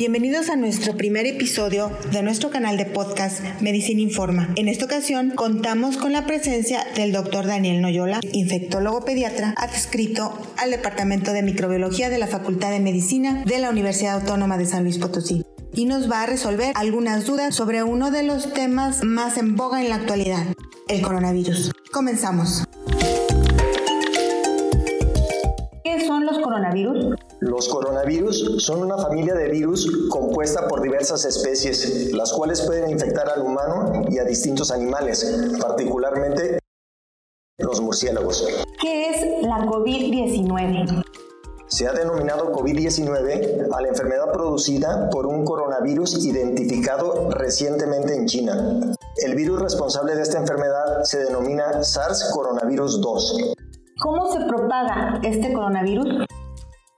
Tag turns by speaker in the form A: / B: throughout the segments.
A: Bienvenidos a nuestro primer episodio de nuestro canal de podcast Medicina Informa. En esta ocasión contamos con la presencia del doctor Daniel Noyola, infectólogo pediatra, adscrito al Departamento de Microbiología de la Facultad de Medicina de la Universidad Autónoma de San Luis Potosí y nos va a resolver algunas dudas sobre uno de los temas más en boga en la actualidad, el coronavirus. Comenzamos. ¿Qué son los coronavirus?
B: Los coronavirus son una familia de virus compuesta por diversas especies, las cuales pueden infectar al humano y a distintos animales, particularmente los murciélagos.
A: ¿Qué es la COVID-19?
B: Se ha denominado COVID-19 a la enfermedad producida por un coronavirus identificado recientemente en China. El virus responsable de esta enfermedad se denomina SARS coronavirus 2.
A: ¿Cómo se propaga este coronavirus?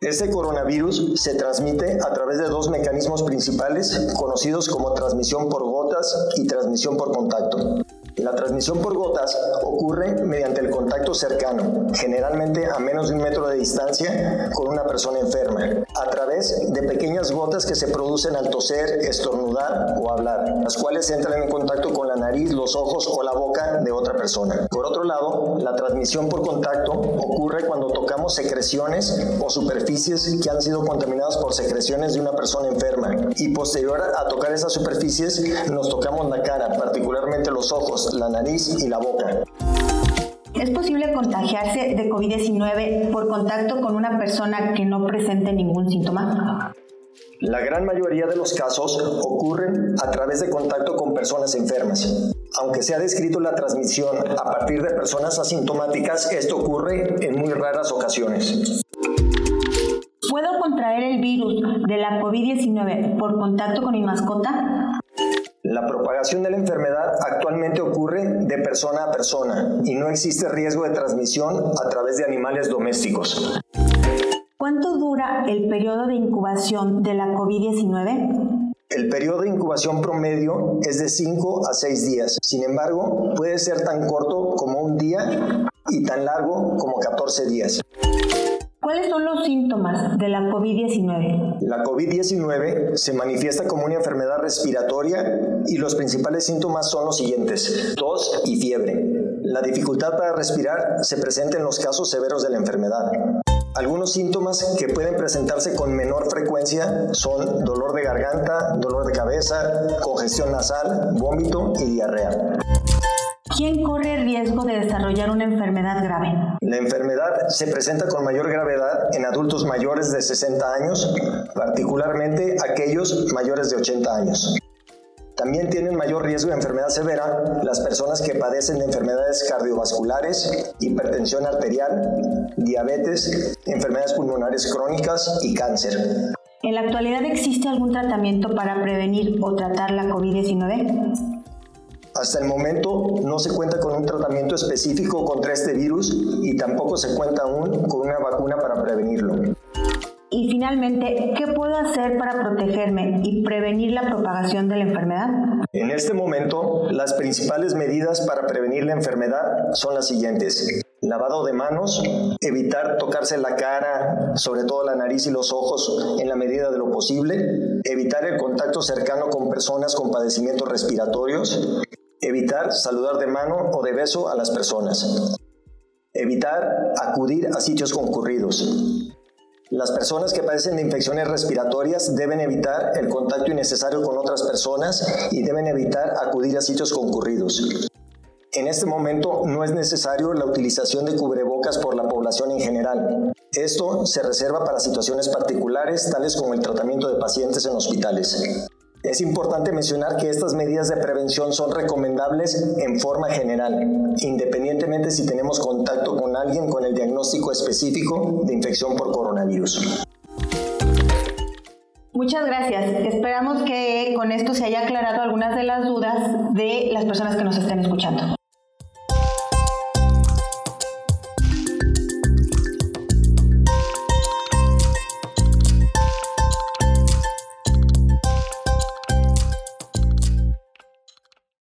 B: Este coronavirus se transmite a través de dos mecanismos principales conocidos como transmisión por gotas y transmisión por contacto. La transmisión por gotas ocurre mediante el contacto cercano, generalmente a menos de un metro de distancia, con una persona enferma, a través de pequeñas gotas que se producen al toser, estornudar o hablar, las cuales entran en contacto con la nariz, los ojos o la boca de otra persona. Por otro lado, la transmisión por contacto ocurre cuando tocamos secreciones o superficies que han sido contaminadas por secreciones de una persona enferma y posterior a tocar esas superficies nos tocamos la cara, particularmente los ojos, la nariz y la boca.
A: ¿Es posible contagiarse de COVID-19 por contacto con una persona que no presente ningún síntoma?
B: La gran mayoría de los casos ocurren a través de contacto con personas enfermas. Aunque se ha descrito la transmisión a partir de personas asintomáticas, esto ocurre en muy raras ocasiones.
A: ¿Puedo contraer el virus de la COVID-19 por contacto con mi mascota?
B: La propagación de la enfermedad actualmente ocurre de persona a persona y no existe riesgo de transmisión a través de animales domésticos.
A: ¿Cuánto dura el periodo de incubación de la COVID-19?
B: El periodo de incubación promedio es de 5 a 6 días. Sin embargo, puede ser tan corto como un día y tan largo como 14 días.
A: ¿Cuáles son los síntomas de la COVID-19?
B: La COVID-19 se manifiesta como una enfermedad respiratoria y los principales síntomas son los siguientes, tos y fiebre. La dificultad para respirar se presenta en los casos severos de la enfermedad. Algunos síntomas que pueden presentarse con menor frecuencia son dolor de garganta, dolor de cabeza, congestión nasal, vómito y diarrea.
A: ¿Quién corre riesgo de desarrollar una enfermedad grave?
B: La enfermedad se presenta con mayor gravedad en adultos mayores de 60 años, particularmente aquellos mayores de 80 años. También tienen mayor riesgo de enfermedad severa las personas que padecen de enfermedades cardiovasculares, hipertensión arterial, diabetes, enfermedades pulmonares crónicas y cáncer.
A: ¿En la actualidad existe algún tratamiento para prevenir o tratar la COVID-19?
B: Hasta el momento no se cuenta con un tratamiento específico contra este virus y tampoco se cuenta aún con una vacuna para prevenirlo.
A: Y finalmente, ¿qué puedo hacer para protegerme y prevenir la propagación de la enfermedad?
B: En este momento, las principales medidas para prevenir la enfermedad son las siguientes. Lavado de manos, evitar tocarse la cara, sobre todo la nariz y los ojos en la medida de lo posible, evitar el contacto cercano con personas con padecimientos respiratorios, Evitar saludar de mano o de beso a las personas. Evitar acudir a sitios concurridos. Las personas que padecen de infecciones respiratorias deben evitar el contacto innecesario con otras personas y deben evitar acudir a sitios concurridos. En este momento no es necesario la utilización de cubrebocas por la población en general. Esto se reserva para situaciones particulares tales como el tratamiento de pacientes en hospitales. Es importante mencionar que estas medidas de prevención son recomendables en forma general, independientemente si tenemos contacto con alguien con el diagnóstico específico de infección por coronavirus.
A: Muchas gracias. Esperamos que con esto se haya aclarado algunas de las dudas de las personas que nos estén escuchando.